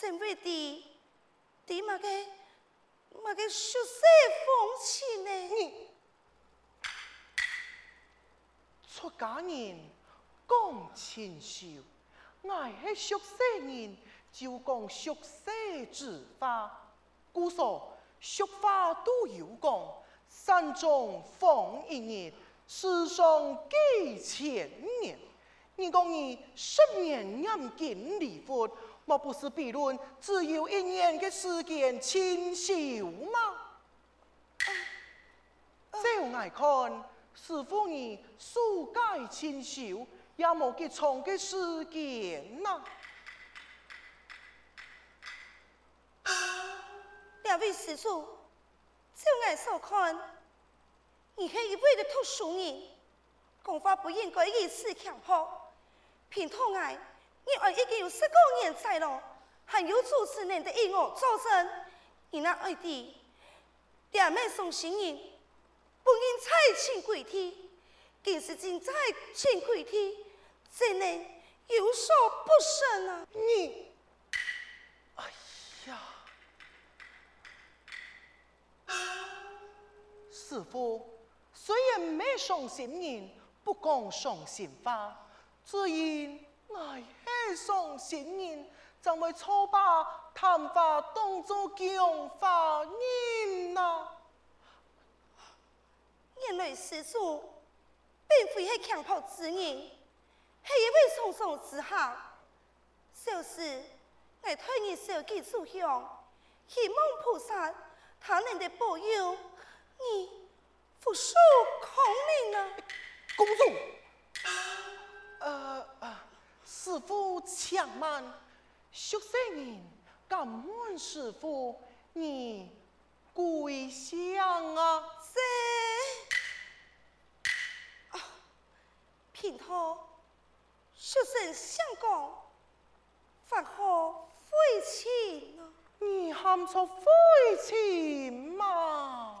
成为的的马街马街俗世风情呢？你出家人讲清秀，我是俗世人。就讲俗世之法，故说俗话都有讲，山中放一日，世上几千年。你讲你十年严禁礼佛，莫不是比论只有一年的时间清秀吗？照我看，师父你素盖清秀，也莫给长的时间呐。两位施主，就爱所看，你是一位的读书人，讲话不应该如此强迫。凭托爱，你爱已经有十多年在了，还有主持人的义务作证，你那爱的两妹送行人，不应再请跪地，更是正在请跪地，怎能有所不慎啊？你，哎呀！师傅，虽然没上心人，不讲上心话，只因我是上心人，怎会错把谈话当作讲话人呢？原来师父并非是强迫之人，是一位从上之下，就是我推你手机出向，希望菩萨他能的保佑你。福寿康宁啊，公主。呃呃，师父请慢，学生人敢问师父，你贵相啊？是啊，平头学生相公，法号慧卿啊？你喊错慧卿吗？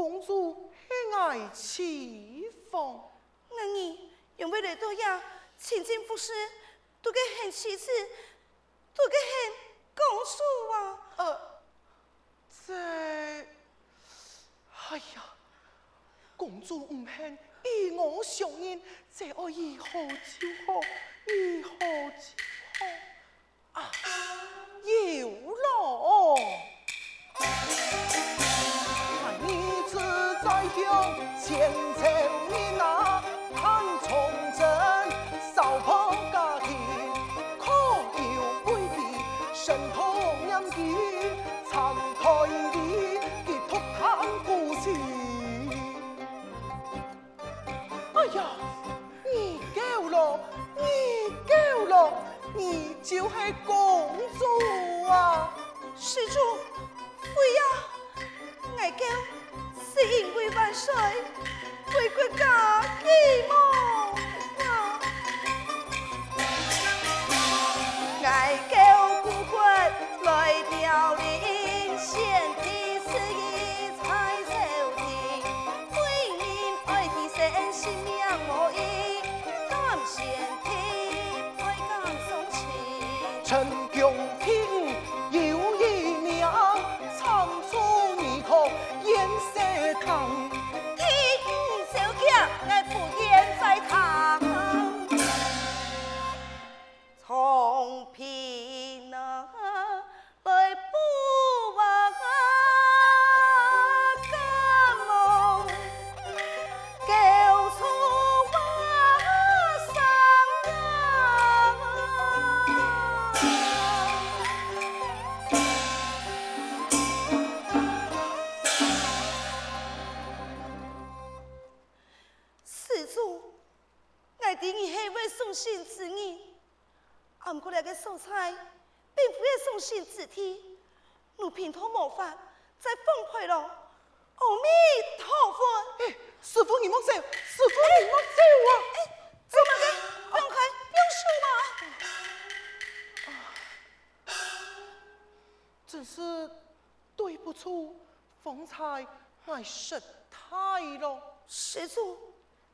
公主系爱侍奉。那你有没有多呀？亲近服侍，都给很妻子，都给很公主啊？呃，这，哎呀。公主唔肯与我相认，这我以后就好，以后就好啊！千秋年啊，看从真少破家庭，可有贵的神通念经，长台的给托谈故事。你就是公主啊！施主，不要，我方才我失态了。施主，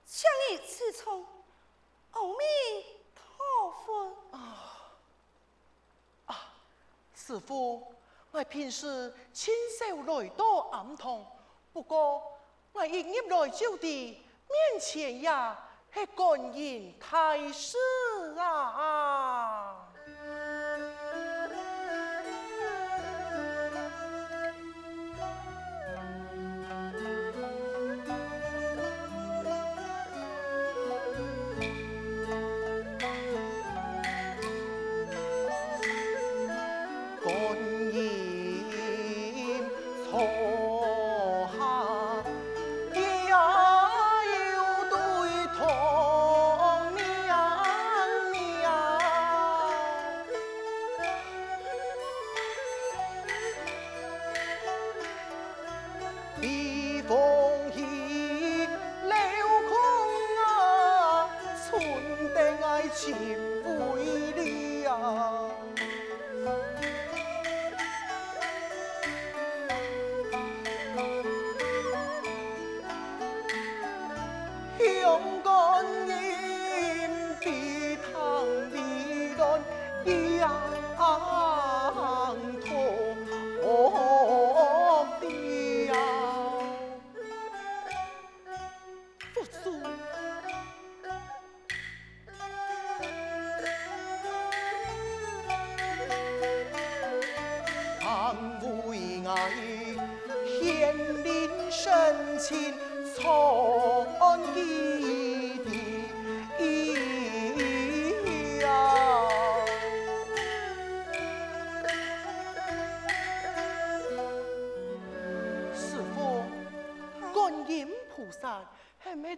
请你自从。阿弥陀佛。啊。师父，我平时亲手来到暗堂，不过我一入来就地面前呀，系观音太师啊。诉。安慰爱，献林深情，创。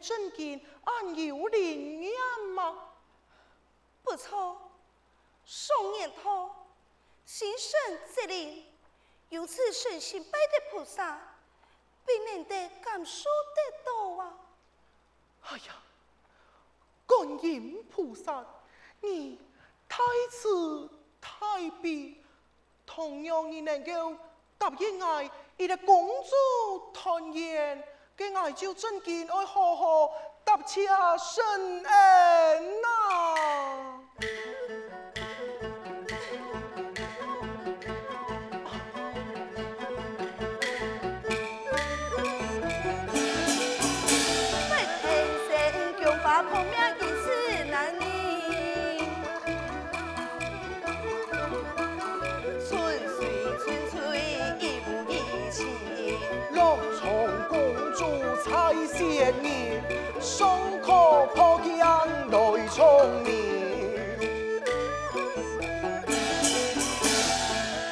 真见俺有灵验吗？不错，双眼通，心生则灵，由此神心拜的菩萨，必能得感受得到啊！哎呀，观音菩萨，你太慈太悲，同样你能够答应我，你的公主团圆。给爱就真见爱好好答谢深恩呐！双可破江来重眠，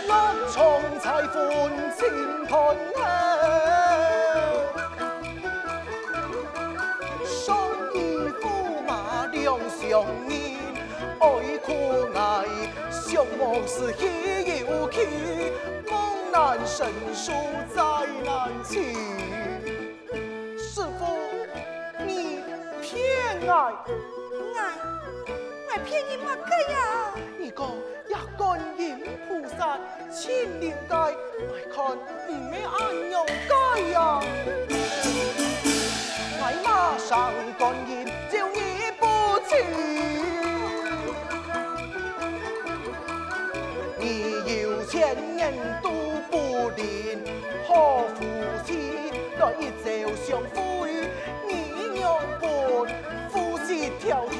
我从彩欢情团圆，双衣驸马两相依，爱苦爱相望是稀有期，梦难成书再难寻。爱，爱爱骗你乜嘅呀？你讲也观音菩萨千灵界，爱看唔咩安样界呀？爱马上观音就你不去，你有钱人都不灵，好福气来一朝相会，夫妻调停。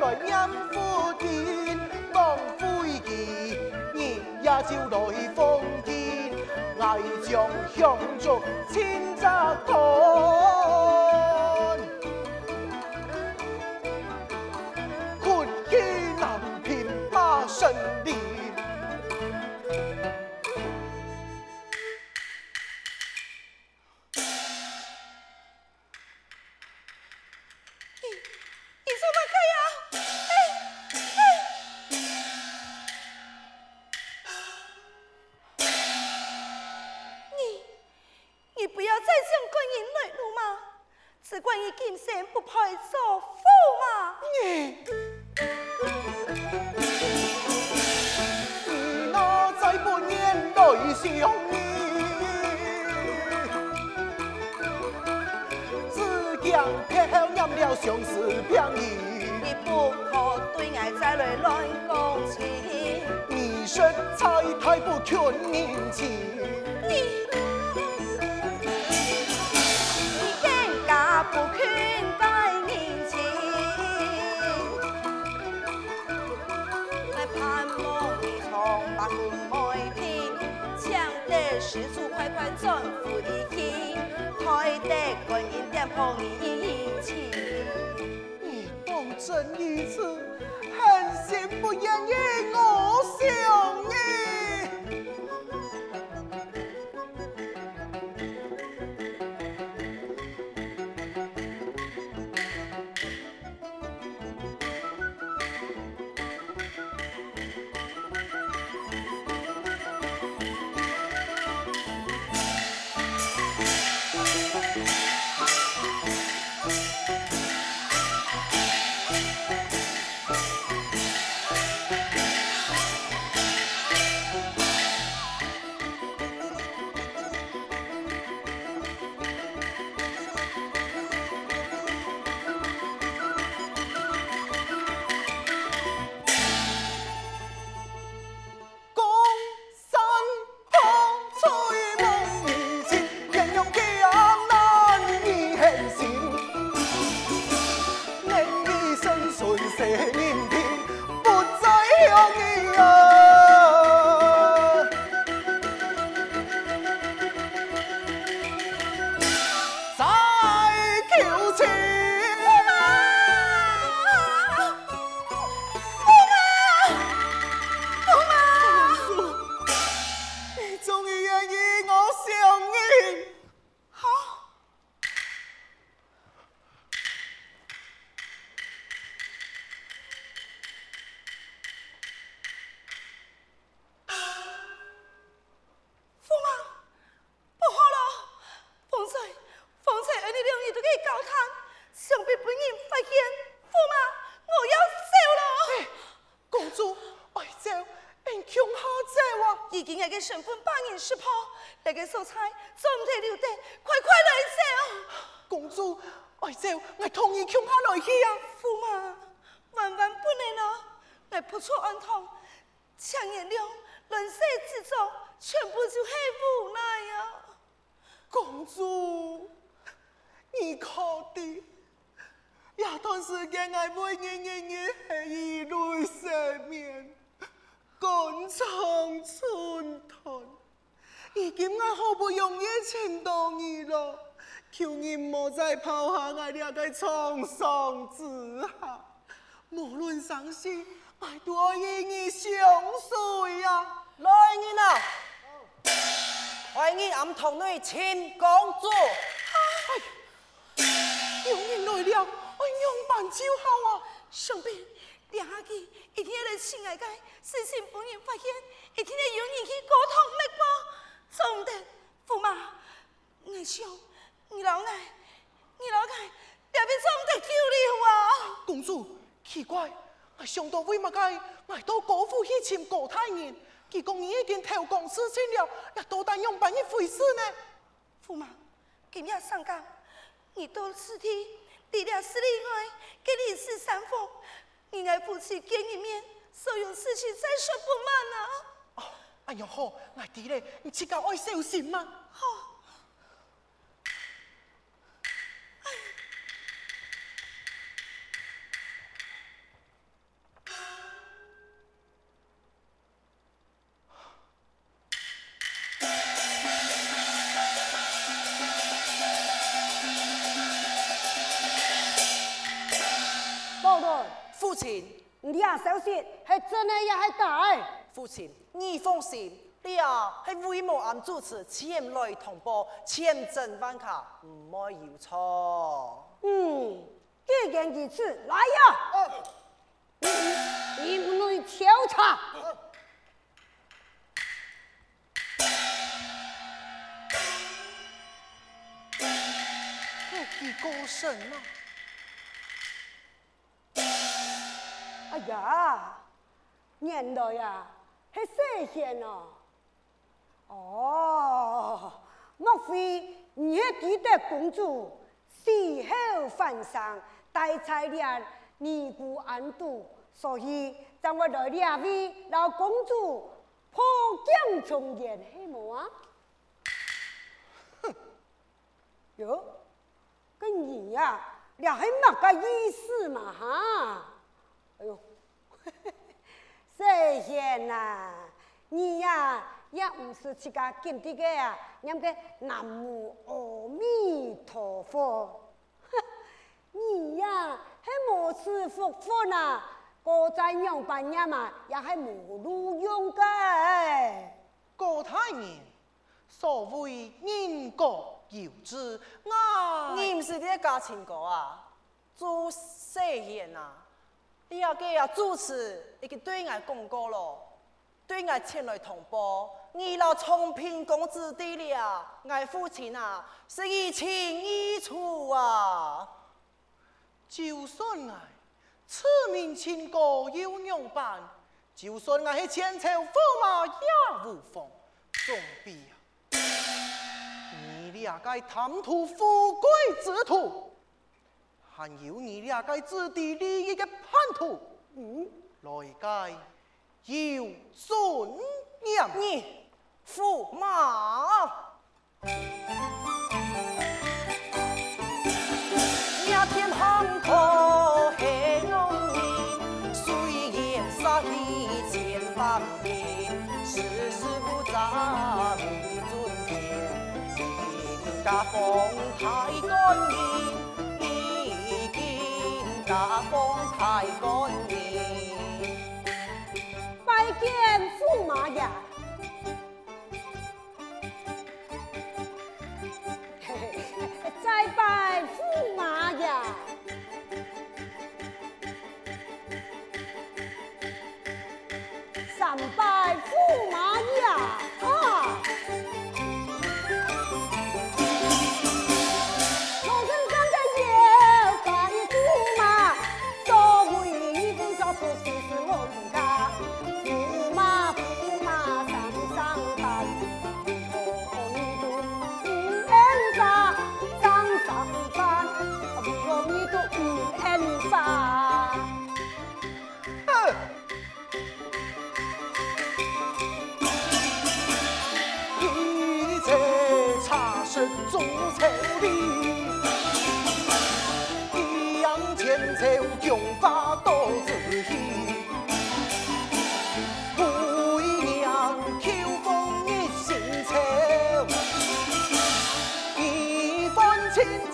来念佛经，望飞机，日夜照来奉献，爱将香烛千扎团，施主快快转福一气，开得观音店铺一起。真如此，狠心不愿意我素菜总得留得，快快来走。公主，爱走，我同意共下来去啊。驸马，万万不能啊！我不错安堂，强颜良，乱世之中，全部就系无奈呀。公主，你可的，这段时间我每日日日系以泪洗面，肝肠寸断。已经我好不容易请到你了，求你莫再抛下我这个沧桑之下。无论伤心，我都与你相随呀。来人啊，欢迎俺同你亲公主。哎，有人来了，哎样办就好啊。上边两下去，一天咧亲爱个，事情不能发现，一天咧有人去沟通，没吧？总得，驸马，我想你老爱，你老爱，特别总得救了啊！公主，奇怪，我想到为乜个，我到国府去请郭大人，佢讲你已经投降事情了，也多但用办一回事呢？驸马，今日上岗，你到此地，除了十里外，给你是三封，你爱夫妻见一面，所有事情再说不慢啊！哎呦好，我弟嘞，你自己爱小心嘛。亲，你呀，小心，系真的也系假？父亲，你放心，你啊系为某俺主持前来通报，千真万确，唔会有错。嗯，既然如此，来呀，严厉调查。我几个神啊！哎呀，原来呀，还谢贤哦。哦，莫非你系记得公主死后返生，带彩莲尼姑安度，所以让我来两位老公主破镜重圆，系么啊？哼，哟，跟你呀，你系乜个意思嘛？哈？哎呦，谢贤呐，你呀也唔是自家见的个呀，念个南无阿弥陀佛。你呀还无师傅佛呐，个在娘半年嘛，也还无路用个。郭大人，所谓因果有之，我你唔是啲家亲哥啊，做世贤啊。你要给啊主持已经对外公告了，对外前来通报，你老聪平公子弟了，爱父亲啊是一清一楚啊。就算爱此名情歌有两版，就算爱是千秋驸马也无妨，总比啊你俩该贪图富贵之徒。还有你俩个自地利益的叛徒，嗯，来届有尊严，你驸马，那天航空黑杀敌千万家风太干净。家风太干净，拜见驸马爷。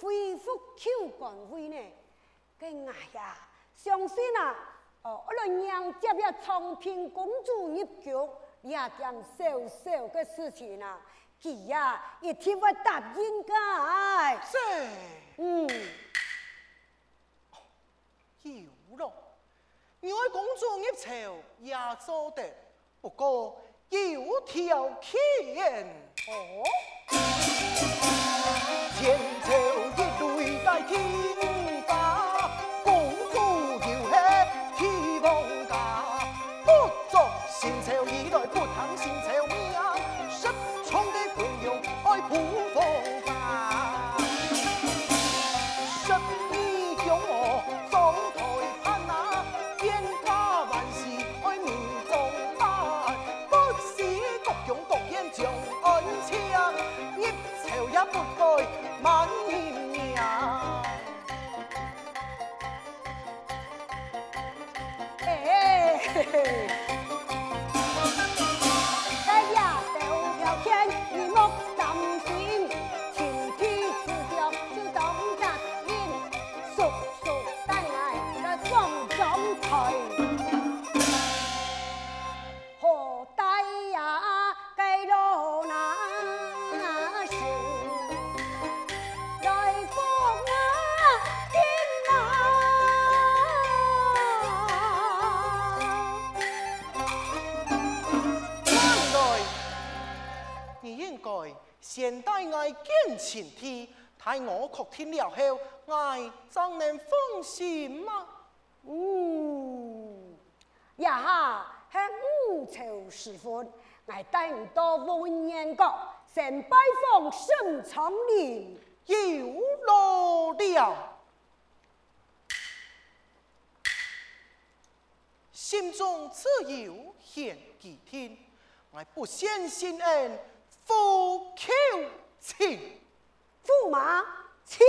恢复口官位呢？跟哎呀，相信啊，哦，我来娘接了昌平公主入局，也件小小的事情啊，佢呀一定会答应的。是。嗯。有咯，我爱公主入朝也做得，不过有条件。哦。前现我确定了后，爱怎能放心吗？嗯，呀哈，系五朝时分，爱带你到文言阁，先拜访沈昌龄，有劳了，心中自有献给天，爱不羡心恩。夫求情，驸马请。